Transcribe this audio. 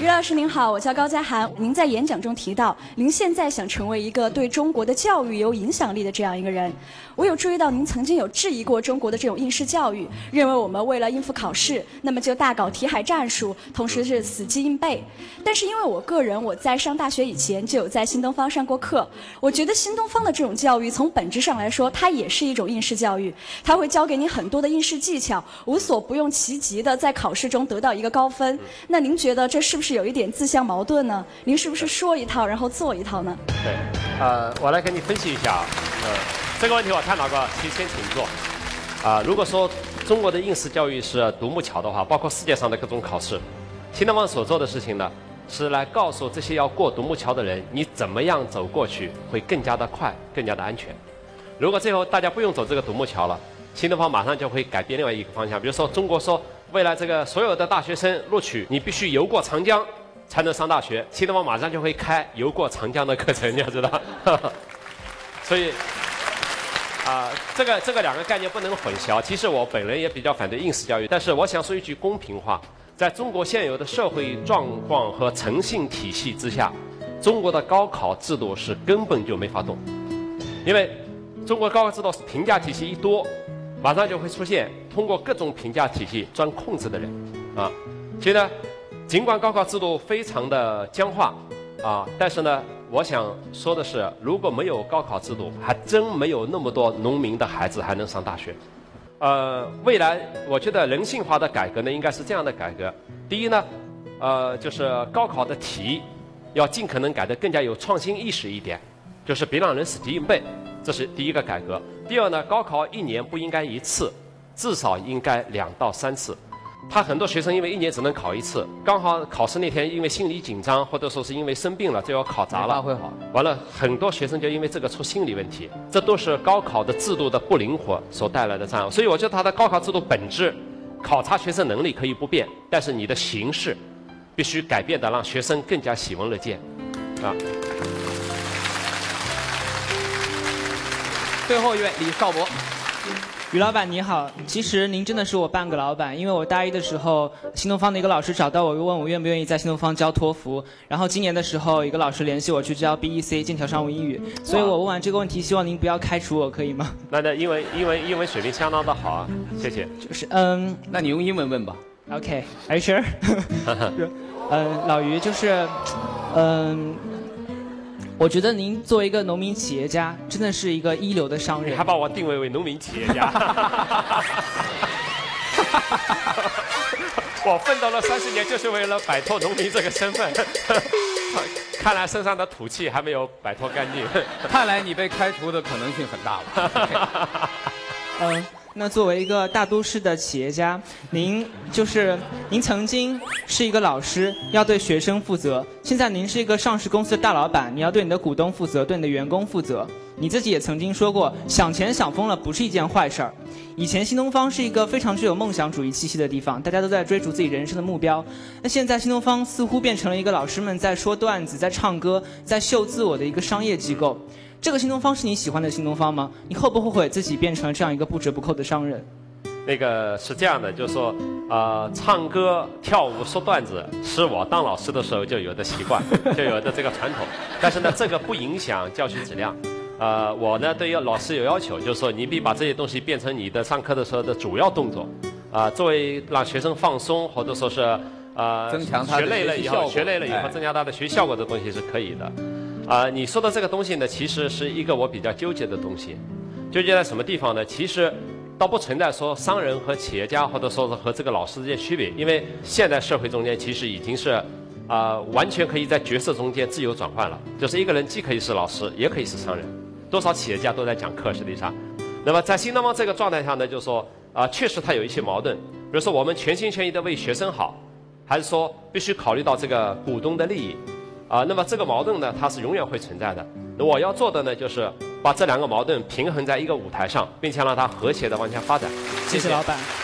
于老师您好，我叫高佳涵。您在演讲中提到，您现在想成为一个对中国的教育有影响力的这样一个人。我有注意到您曾经有质疑过中国的这种应试教育，认为我们为了应付考试，那么就大搞题海战术，同时是死记硬背。但是因为我个人我在上大学以前就有在新东方上过课，我觉得新东方的这种教育从本质上来说，它也是一种应试教育，它会教给你很多的应试技巧，无所不用其极的在考试中得到一个高分。那您觉得这是不是有一点自相矛盾呢？您是不是说一套然后做一套呢？对，呃，我来给你分析一下啊，呃。这个问题我探讨过，请先请坐。啊，如果说中国的应试教育是独木桥的话，包括世界上的各种考试，新东方所做的事情呢，是来告诉这些要过独木桥的人，你怎么样走过去会更加的快，更加的安全。如果最后大家不用走这个独木桥了，新东方马上就会改变另外一个方向。比如说，中国说未来这个所有的大学生录取，你必须游过长江才能上大学，新东方马上就会开游过长江的课程，你要知道。所以。啊，这个这个两个概念不能混淆。其实我本人也比较反对应试教育，但是我想说一句公平话：在中国现有的社会状况和诚信体系之下，中国的高考制度是根本就没法动。因为中国高考制度评价体系一多，马上就会出现通过各种评价体系钻空子的人啊。所以呢，尽管高考制度非常的僵化啊，但是呢。我想说的是，如果没有高考制度，还真没有那么多农民的孩子还能上大学。呃，未来我觉得人性化的改革呢，应该是这样的改革：第一呢，呃，就是高考的题要尽可能改得更加有创新意识一点，就是别让人死记硬背，这是第一个改革。第二呢，高考一年不应该一次，至少应该两到三次。他很多学生因为一年只能考一次，刚好考试那天因为心理紧张，或者说是因为生病了，就要考砸了。发挥好，完了很多学生就因为这个出心理问题，这都是高考的制度的不灵活所带来的障碍。所以我觉得他的高考制度本质，考察学生能力可以不变，但是你的形式必须改变的，让学生更加喜闻乐见，啊。最后一位李少博。于老板你好，其实您真的是我半个老板，因为我大一的时候，新东方的一个老师找到我，又问我愿不愿意在新东方教托福，然后今年的时候，一个老师联系我去教 BEC 剑桥商务英语，所以我问完这个问题，希望您不要开除我，可以吗？那那英文英文英文水平相当的好啊，谢谢。就是嗯，那你用英文问吧。OK，Are you sure？嗯，老于就是，嗯。我觉得您作为一个农民企业家，真的是一个一流的商人。还把我定位为农民企业家。我奋斗了三十年，就是为了摆脱农民这个身份。看来身上的土气还没有摆脱干净。看来你被开除的可能性很大了。嗯。那作为一个大都市的企业家，您就是您曾经是一个老师，要对学生负责。现在您是一个上市公司的大老板，你要对你的股东负责，对你的员工负责。你自己也曾经说过，想钱想疯了不是一件坏事儿。以前新东方是一个非常具有梦想主义气息的地方，大家都在追逐自己人生的目标。那现在新东方似乎变成了一个老师们在说段子、在唱歌、在秀自我的一个商业机构。这个新东方是你喜欢的新东方吗？你后不后悔自己变成了这样一个不折不扣的商人？那个是这样的，就是说，呃，唱歌、跳舞、说段子是我当老师的时候就有的习惯，就有的这个传统。但是呢，这个不影响教学质量。呃，我呢对于老师有要求，就是说，你必须把这些东西变成你的上课的时候的主要动作。啊，作为让学生放松，或者说是呃，增强他学累了以后，学累了以后增加他的学习效果的东西是可以的。啊，你说的这个东西呢，其实是一个我比较纠结的东西。纠结在什么地方呢？其实倒不存在说商人和企业家，或者说是和这个老师之间区别，因为现在社会中间其实已经是啊，完全可以在角色中间自由转换了。就是一个人既可以是老师，也可以是商人。多少企业家都在讲课，实际上。那么在新东方这个状态下呢，就是说啊，确实它有一些矛盾。比如说，我们全心全意的为学生好，还是说必须考虑到这个股东的利益？啊，那么这个矛盾呢，它是永远会存在的。我要做的呢，就是把这两个矛盾平衡在一个舞台上，并且让它和谐的往前发展。谢谢老板。